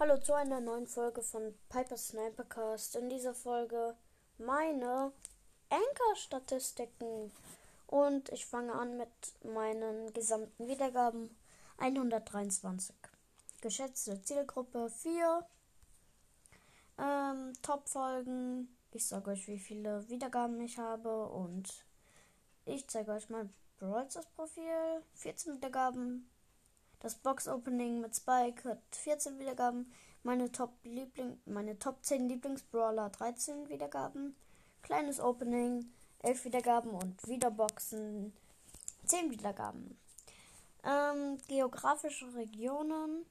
Hallo zu einer neuen Folge von Piper Snipercast. In dieser Folge meine Anchor-Statistiken. Und ich fange an mit meinen gesamten Wiedergaben. 123. Geschätzte Zielgruppe 4. Ähm, Top-Folgen. Ich sage euch, wie viele Wiedergaben ich habe. Und ich zeige euch mein Brawl Profil. 14 Wiedergaben. Das Box-Opening mit Spike hat 14 Wiedergaben. Meine Top, Liebling meine Top 10 Lieblingsbrawler 13 Wiedergaben. Kleines Opening 11 Wiedergaben und Wiederboxen 10 Wiedergaben. Ähm, geografische Regionen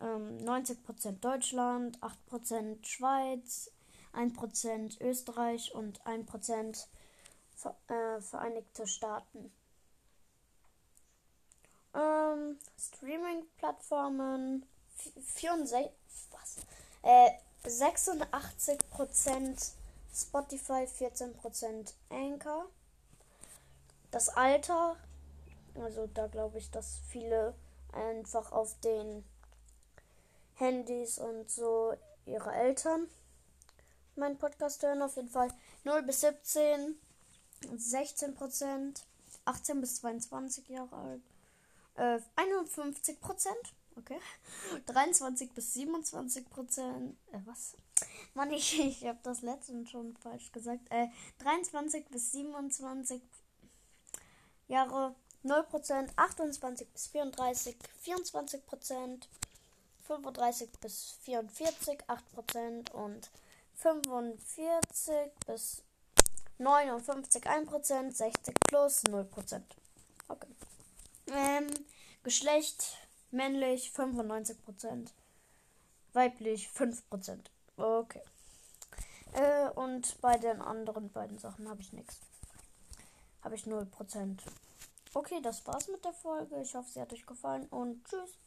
ähm, 90% Deutschland, 8% Schweiz, 1% Österreich und 1% äh, Vereinigte Staaten. Ähm, Streaming-Plattformen 64, was? Äh, 86% Spotify, 14% Anchor. Das Alter, also da glaube ich, dass viele einfach auf den Handys und so ihre Eltern meinen Podcast hören. Auf jeden Fall 0 bis 17, 16%, 18 bis 22 Jahre alt. Äh, 51 Prozent. Okay. 23 bis 27 Prozent. Äh, was? Mann, ich, ich habe das letzte schon falsch gesagt. Äh, 23 bis 27 Jahre 0 Prozent. 28 bis 34 24 Prozent. 35 bis 44 8 Prozent. Und 45 bis 59 1 Prozent. 60 plus 0 Prozent. Ähm, Geschlecht männlich 95%, weiblich 5%. Okay. Äh, und bei den anderen beiden Sachen habe ich nichts. Habe ich 0%. Okay, das war's mit der Folge. Ich hoffe, sie hat euch gefallen und tschüss.